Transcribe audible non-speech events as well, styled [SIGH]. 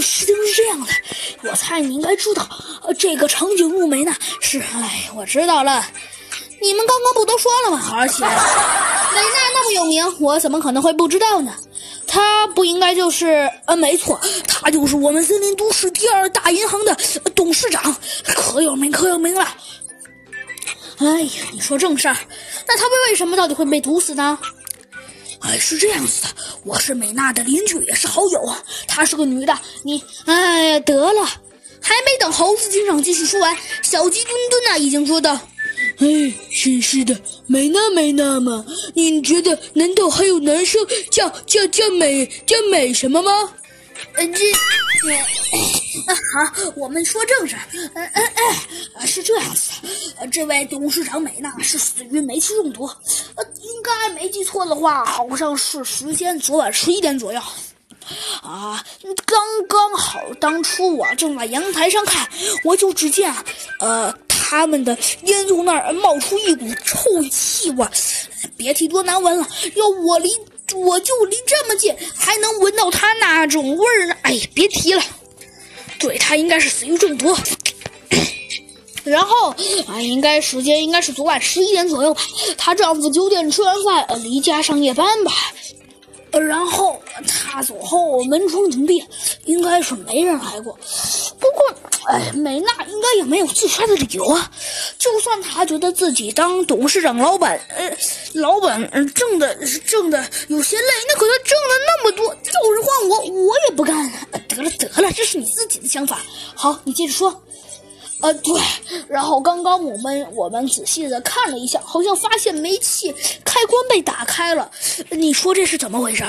事情是这样的，我猜你应该知道，呃，这个长颈鹿美娜是……哎，我知道了，你们刚刚不都说了吗？而且 [LAUGHS] 美娜那么有名，我怎么可能会不知道呢？她不应该就是……呃，没错，她就是我们森林都市第二大银行的董事长，可有名可有名了。哎呀，你说正事儿，那他们为什么到底会被毒死呢？哎，是这样子的，我是美娜的邻居，也是好友。她是个女的，你哎呀，得了，还没等猴子警长继续说完，小鸡墩墩呢已经说道：“哎，真是的，美娜美娜嘛，你觉得难道还有男生叫叫叫美叫美什么吗？”呃，这，呃，好，我们说正事。呃，呃，呃，是这样子的，这位董事长美娜是死于煤气中毒。该没记错的话，好像是时间昨晚十一点左右。啊，刚刚好，当初我正在阳台上看，我就只见，呃，他们的烟囱那儿冒出一股臭气，味，别提多难闻了。要我离。我就离这么近，还能闻到他那种味儿呢。哎，别提了。对他应该是死于中毒。然后啊，应该时间应该是昨晚十一点左右吧。她丈夫九点吃完饭呃离家上夜班吧。呃然后她走后门窗紧闭，应该是没人来过。不过，哎，美娜应该也没有自杀的理由啊。就算她觉得自己当董事长、老板，呃，老板挣的挣的有些累，那可她挣了那么多，就是换我，我也不干。得了得了，这是你自己的想法。好，你接着说。呃，对。然后刚刚我们我们仔细的看了一下，好像发现煤气开关被打开了。你说这是怎么回事？